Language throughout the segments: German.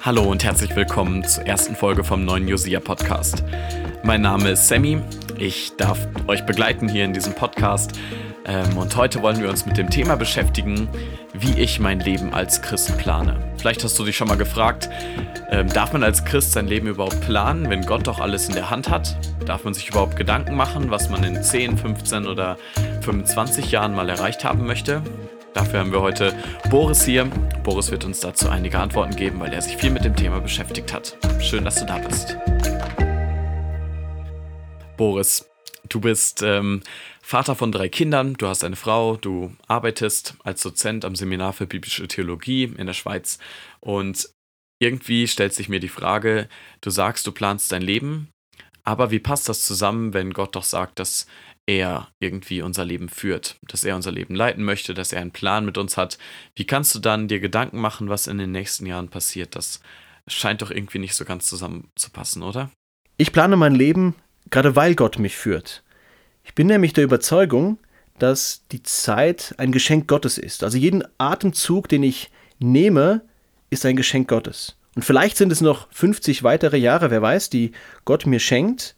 Hallo und herzlich willkommen zur ersten Folge vom neuen Josia Podcast. Mein Name ist Sammy, ich darf euch begleiten hier in diesem Podcast ähm, und heute wollen wir uns mit dem Thema beschäftigen, wie ich mein Leben als Christ plane. Vielleicht hast du dich schon mal gefragt, ähm, darf man als Christ sein Leben überhaupt planen, wenn Gott doch alles in der Hand hat? Darf man sich überhaupt Gedanken machen, was man in 10, 15 oder 25 Jahren mal erreicht haben möchte? Dafür haben wir heute Boris hier. Boris wird uns dazu einige Antworten geben, weil er sich viel mit dem Thema beschäftigt hat. Schön, dass du da bist. Boris, du bist ähm, Vater von drei Kindern, du hast eine Frau, du arbeitest als Dozent am Seminar für biblische Theologie in der Schweiz und irgendwie stellt sich mir die Frage, du sagst, du planst dein Leben, aber wie passt das zusammen, wenn Gott doch sagt, dass er irgendwie unser Leben führt, dass er unser Leben leiten möchte, dass er einen Plan mit uns hat. Wie kannst du dann dir Gedanken machen, was in den nächsten Jahren passiert? Das scheint doch irgendwie nicht so ganz zusammenzupassen, oder? Ich plane mein Leben, gerade weil Gott mich führt. Ich bin nämlich der Überzeugung, dass die Zeit ein Geschenk Gottes ist. Also jeden Atemzug, den ich nehme, ist ein Geschenk Gottes. Und vielleicht sind es noch 50 weitere Jahre, wer weiß, die Gott mir schenkt.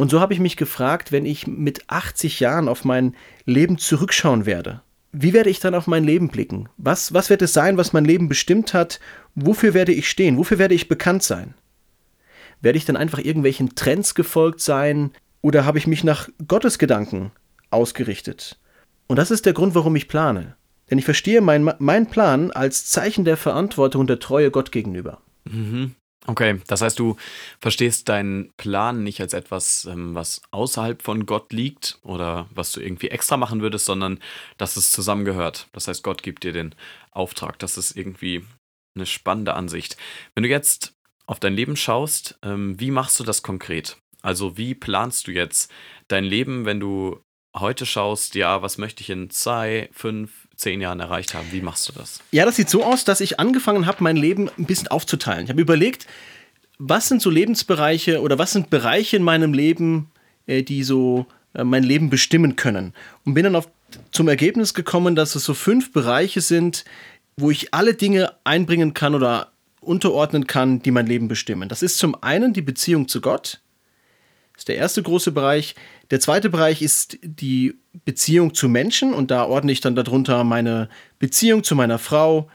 Und so habe ich mich gefragt, wenn ich mit 80 Jahren auf mein Leben zurückschauen werde, wie werde ich dann auf mein Leben blicken? Was, was wird es sein, was mein Leben bestimmt hat? Wofür werde ich stehen? Wofür werde ich bekannt sein? Werde ich dann einfach irgendwelchen Trends gefolgt sein? Oder habe ich mich nach Gottes Gedanken ausgerichtet? Und das ist der Grund, warum ich plane. Denn ich verstehe meinen mein Plan als Zeichen der Verantwortung und der Treue Gott gegenüber. Mhm. Okay, das heißt, du verstehst deinen Plan nicht als etwas, ähm, was außerhalb von Gott liegt oder was du irgendwie extra machen würdest, sondern dass es zusammengehört. Das heißt, Gott gibt dir den Auftrag. Das ist irgendwie eine spannende Ansicht. Wenn du jetzt auf dein Leben schaust, ähm, wie machst du das konkret? Also wie planst du jetzt dein Leben, wenn du heute schaust, ja, was möchte ich in zwei, fünf, zehn Jahren erreicht haben. Wie machst du das? Ja, das sieht so aus, dass ich angefangen habe, mein Leben ein bisschen aufzuteilen. Ich habe überlegt, was sind so Lebensbereiche oder was sind Bereiche in meinem Leben, äh, die so äh, mein Leben bestimmen können. Und bin dann auf, zum Ergebnis gekommen, dass es so fünf Bereiche sind, wo ich alle Dinge einbringen kann oder unterordnen kann, die mein Leben bestimmen. Das ist zum einen die Beziehung zu Gott. Das ist der erste große Bereich. Der zweite Bereich ist die Beziehung zu Menschen und da ordne ich dann darunter meine Beziehung zu meiner Frau,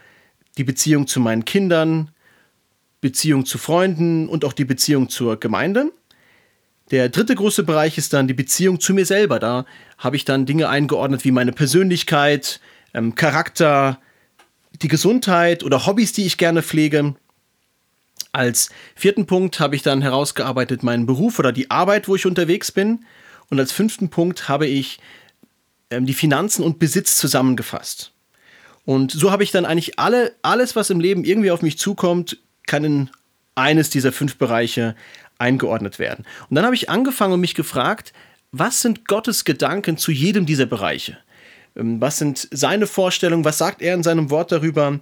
die Beziehung zu meinen Kindern, Beziehung zu Freunden und auch die Beziehung zur Gemeinde. Der dritte große Bereich ist dann die Beziehung zu mir selber. Da habe ich dann Dinge eingeordnet wie meine Persönlichkeit, ähm, Charakter, die Gesundheit oder Hobbys, die ich gerne pflege. Als vierten Punkt habe ich dann herausgearbeitet meinen Beruf oder die Arbeit, wo ich unterwegs bin. Und als fünften Punkt habe ich ähm, die Finanzen und Besitz zusammengefasst. Und so habe ich dann eigentlich alle, alles, was im Leben irgendwie auf mich zukommt, kann in eines dieser fünf Bereiche eingeordnet werden. Und dann habe ich angefangen und mich gefragt, was sind Gottes Gedanken zu jedem dieser Bereiche? Ähm, was sind seine Vorstellungen? Was sagt er in seinem Wort darüber?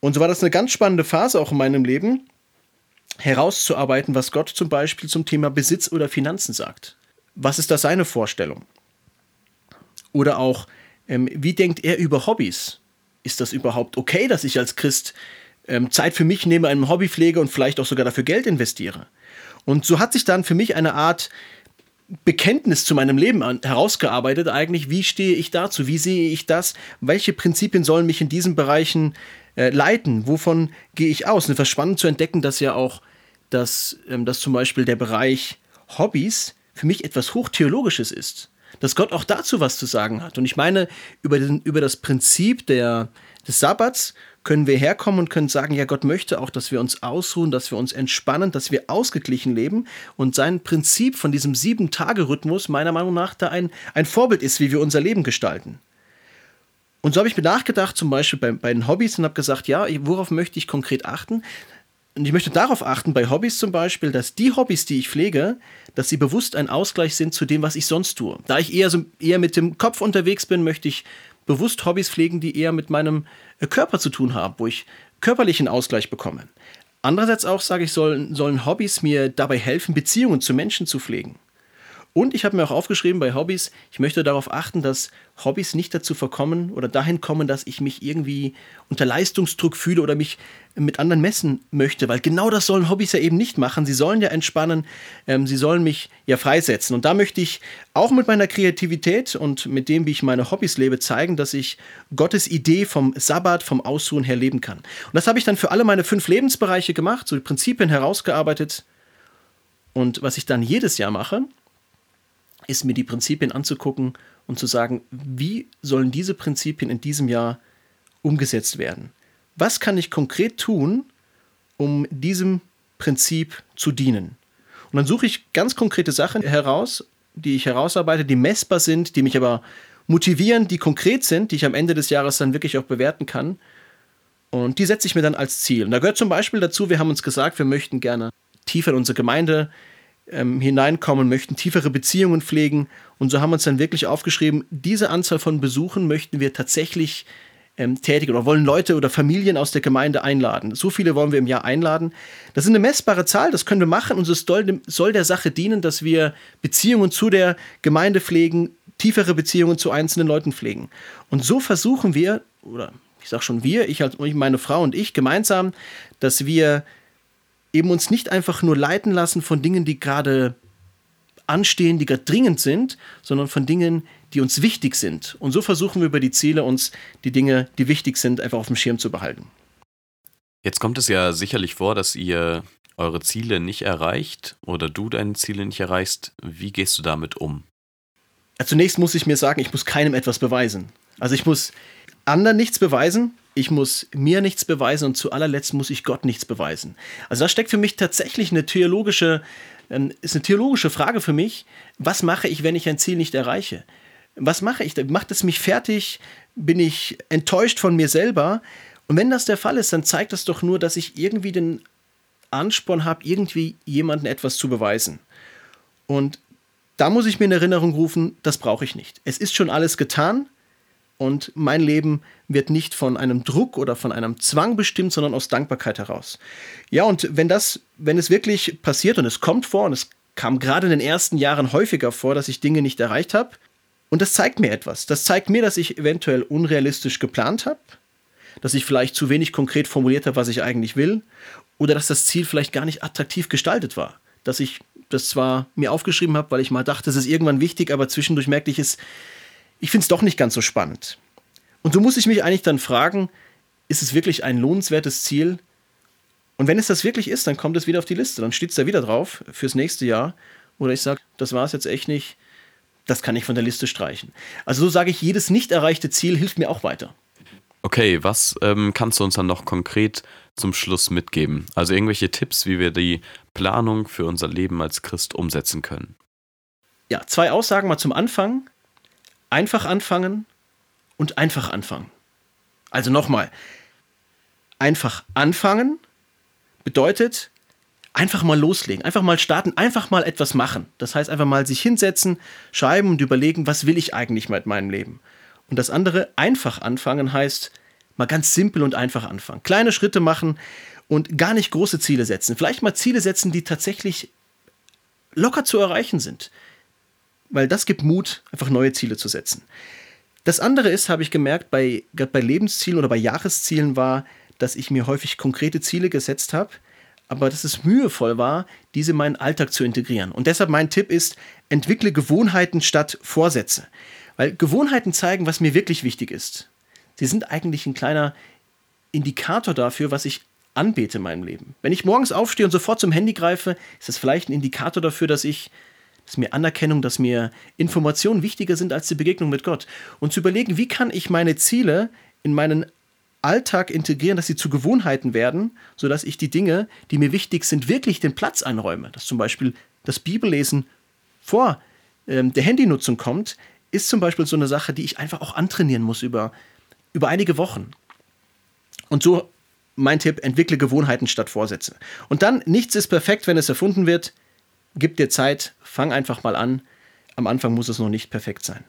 Und so war das eine ganz spannende Phase auch in meinem Leben, herauszuarbeiten, was Gott zum Beispiel zum Thema Besitz oder Finanzen sagt. Was ist da seine Vorstellung? Oder auch, ähm, wie denkt er über Hobbys? Ist das überhaupt okay, dass ich als Christ ähm, Zeit für mich nehme, einem Hobby pflege und vielleicht auch sogar dafür Geld investiere? Und so hat sich dann für mich eine Art Bekenntnis zu meinem Leben an, herausgearbeitet, eigentlich, wie stehe ich dazu, wie sehe ich das, welche Prinzipien sollen mich in diesen Bereichen äh, leiten, wovon gehe ich aus? Und etwas spannend zu entdecken, dass ja auch, dass, ähm, dass zum Beispiel der Bereich Hobbys für mich etwas Hochtheologisches ist. Dass Gott auch dazu was zu sagen hat. Und ich meine, über, den, über das Prinzip der, des Sabbats können wir herkommen und können sagen, ja, Gott möchte auch, dass wir uns ausruhen, dass wir uns entspannen, dass wir ausgeglichen leben. Und sein Prinzip von diesem Sieben-Tage-Rhythmus meiner Meinung nach da ein, ein Vorbild ist, wie wir unser Leben gestalten. Und so habe ich mir nachgedacht, zum Beispiel bei, bei den Hobbys und habe gesagt, ja, worauf möchte ich konkret achten? Und ich möchte darauf achten, bei Hobbys zum Beispiel, dass die Hobbys, die ich pflege, dass sie bewusst ein Ausgleich sind zu dem, was ich sonst tue. Da ich eher, so, eher mit dem Kopf unterwegs bin, möchte ich bewusst Hobbys pflegen, die eher mit meinem äh, Körper zu tun haben, wo ich körperlichen Ausgleich bekomme. Andererseits auch sage ich, sollen, sollen Hobbys mir dabei helfen, Beziehungen zu Menschen zu pflegen. Und ich habe mir auch aufgeschrieben bei Hobbys, ich möchte darauf achten, dass Hobbys nicht dazu verkommen oder dahin kommen, dass ich mich irgendwie unter Leistungsdruck fühle oder mich mit anderen messen möchte, weil genau das sollen Hobbys ja eben nicht machen. Sie sollen ja entspannen, ähm, sie sollen mich ja freisetzen. Und da möchte ich auch mit meiner Kreativität und mit dem, wie ich meine Hobbys lebe, zeigen, dass ich Gottes Idee vom Sabbat, vom Ausruhen her leben kann. Und das habe ich dann für alle meine fünf Lebensbereiche gemacht, so die Prinzipien herausgearbeitet. Und was ich dann jedes Jahr mache, ist mir die Prinzipien anzugucken und zu sagen, wie sollen diese Prinzipien in diesem Jahr umgesetzt werden? Was kann ich konkret tun, um diesem Prinzip zu dienen? Und dann suche ich ganz konkrete Sachen heraus, die ich herausarbeite, die messbar sind, die mich aber motivieren, die konkret sind, die ich am Ende des Jahres dann wirklich auch bewerten kann. Und die setze ich mir dann als Ziel. Und da gehört zum Beispiel dazu, wir haben uns gesagt, wir möchten gerne tiefer in unsere Gemeinde ähm, hineinkommen, möchten tiefere Beziehungen pflegen. Und so haben wir uns dann wirklich aufgeschrieben, diese Anzahl von Besuchen möchten wir tatsächlich ähm, tätigen oder wollen Leute oder Familien aus der Gemeinde einladen. So viele wollen wir im Jahr einladen. Das ist eine messbare Zahl, das können wir machen und es soll, soll der Sache dienen, dass wir Beziehungen zu der Gemeinde pflegen, tiefere Beziehungen zu einzelnen Leuten pflegen. Und so versuchen wir, oder ich sage schon wir, ich als meine Frau und ich gemeinsam, dass wir eben uns nicht einfach nur leiten lassen von Dingen, die gerade anstehen, die gerade dringend sind, sondern von Dingen, die uns wichtig sind. Und so versuchen wir über die Ziele uns die Dinge, die wichtig sind, einfach auf dem Schirm zu behalten. Jetzt kommt es ja sicherlich vor, dass ihr eure Ziele nicht erreicht oder du deine Ziele nicht erreichst. Wie gehst du damit um? zunächst muss ich mir sagen, ich muss keinem etwas beweisen. Also ich muss anderen nichts beweisen, ich muss mir nichts beweisen und zu allerletzt muss ich Gott nichts beweisen. Also da steckt für mich tatsächlich eine theologische, ähm, ist eine theologische Frage für mich. Was mache ich, wenn ich ein Ziel nicht erreiche? Was mache ich? Macht es mich fertig? Bin ich enttäuscht von mir selber? Und wenn das der Fall ist, dann zeigt das doch nur, dass ich irgendwie den Ansporn habe, irgendwie jemandem etwas zu beweisen. Und da muss ich mir in Erinnerung rufen, das brauche ich nicht. Es ist schon alles getan. Und mein Leben wird nicht von einem Druck oder von einem Zwang bestimmt, sondern aus Dankbarkeit heraus. Ja, und wenn das, wenn es wirklich passiert und es kommt vor, und es kam gerade in den ersten Jahren häufiger vor, dass ich Dinge nicht erreicht habe, und das zeigt mir etwas. Das zeigt mir, dass ich eventuell unrealistisch geplant habe, dass ich vielleicht zu wenig konkret formuliert habe, was ich eigentlich will, oder dass das Ziel vielleicht gar nicht attraktiv gestaltet war. Dass ich das zwar mir aufgeschrieben habe, weil ich mal dachte, es ist irgendwann wichtig, aber zwischendurch merkte ich es, ich finde es doch nicht ganz so spannend. Und so muss ich mich eigentlich dann fragen, ist es wirklich ein lohnenswertes Ziel? Und wenn es das wirklich ist, dann kommt es wieder auf die Liste, dann steht es da wieder drauf fürs nächste Jahr. Oder ich sage, das war es jetzt echt nicht, das kann ich von der Liste streichen. Also so sage ich, jedes nicht erreichte Ziel hilft mir auch weiter. Okay, was ähm, kannst du uns dann noch konkret zum Schluss mitgeben? Also irgendwelche Tipps, wie wir die Planung für unser Leben als Christ umsetzen können? Ja, zwei Aussagen mal zum Anfang. Einfach anfangen und einfach anfangen. Also nochmal, einfach anfangen bedeutet einfach mal loslegen, einfach mal starten, einfach mal etwas machen. Das heißt einfach mal sich hinsetzen, schreiben und überlegen, was will ich eigentlich mit meinem Leben. Und das andere, einfach anfangen, heißt mal ganz simpel und einfach anfangen. Kleine Schritte machen und gar nicht große Ziele setzen. Vielleicht mal Ziele setzen, die tatsächlich locker zu erreichen sind weil das gibt Mut, einfach neue Ziele zu setzen. Das andere ist, habe ich gemerkt, bei, bei Lebenszielen oder bei Jahreszielen war, dass ich mir häufig konkrete Ziele gesetzt habe, aber dass es mühevoll war, diese in meinen Alltag zu integrieren. Und deshalb mein Tipp ist, entwickle Gewohnheiten statt Vorsätze. Weil Gewohnheiten zeigen, was mir wirklich wichtig ist. Sie sind eigentlich ein kleiner Indikator dafür, was ich anbete in meinem Leben. Wenn ich morgens aufstehe und sofort zum Handy greife, ist das vielleicht ein Indikator dafür, dass ich dass mir Anerkennung, dass mir Informationen wichtiger sind als die Begegnung mit Gott. Und zu überlegen, wie kann ich meine Ziele in meinen Alltag integrieren, dass sie zu Gewohnheiten werden, sodass ich die Dinge, die mir wichtig sind, wirklich den Platz einräume. Dass zum Beispiel das Bibellesen vor ähm, der Handynutzung kommt, ist zum Beispiel so eine Sache, die ich einfach auch antrainieren muss über, über einige Wochen. Und so mein Tipp, entwickle Gewohnheiten statt Vorsätze. Und dann, nichts ist perfekt, wenn es erfunden wird gib dir Zeit, fang einfach mal an. Am Anfang muss es noch nicht perfekt sein.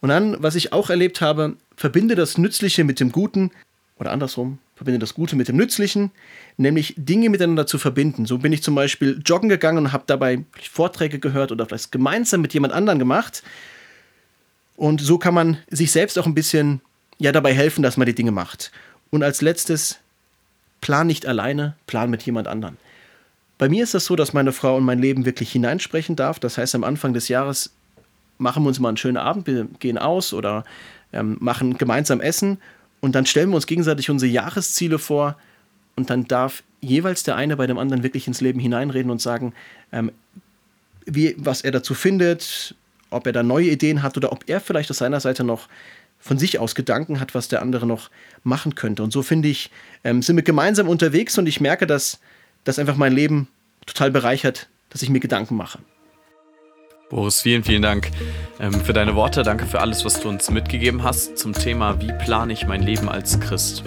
Und dann, was ich auch erlebt habe, verbinde das Nützliche mit dem Guten oder andersrum, verbinde das Gute mit dem Nützlichen, nämlich Dinge miteinander zu verbinden. So bin ich zum Beispiel joggen gegangen und habe dabei Vorträge gehört oder vielleicht gemeinsam mit jemand anderem gemacht. Und so kann man sich selbst auch ein bisschen ja, dabei helfen, dass man die Dinge macht. Und als letztes, plan nicht alleine, plan mit jemand anderem. Bei mir ist das so, dass meine Frau in mein Leben wirklich hineinsprechen darf. Das heißt, am Anfang des Jahres machen wir uns mal einen schönen Abend, wir gehen aus oder ähm, machen gemeinsam Essen und dann stellen wir uns gegenseitig unsere Jahresziele vor und dann darf jeweils der eine bei dem anderen wirklich ins Leben hineinreden und sagen, ähm, wie, was er dazu findet, ob er da neue Ideen hat oder ob er vielleicht aus seiner Seite noch von sich aus Gedanken hat, was der andere noch machen könnte. Und so finde ich, ähm, sind wir gemeinsam unterwegs und ich merke, dass das einfach mein Leben total bereichert, dass ich mir Gedanken mache. Boris, vielen, vielen Dank ähm, für deine Worte. Danke für alles, was du uns mitgegeben hast zum Thema, wie plane ich mein Leben als Christ.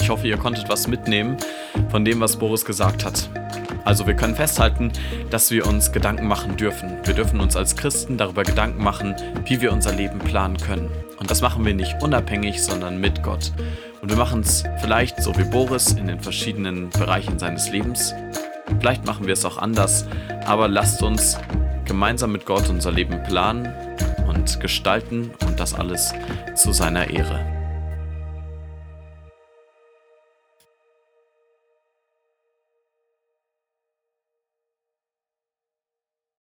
Ich hoffe, ihr konntet was mitnehmen von dem, was Boris gesagt hat. Also wir können festhalten, dass wir uns Gedanken machen dürfen. Wir dürfen uns als Christen darüber Gedanken machen, wie wir unser Leben planen können. Und das machen wir nicht unabhängig, sondern mit Gott. Und wir machen es vielleicht so wie Boris in den verschiedenen Bereichen seines Lebens. Vielleicht machen wir es auch anders, aber lasst uns gemeinsam mit Gott unser Leben planen und gestalten und das alles zu seiner Ehre.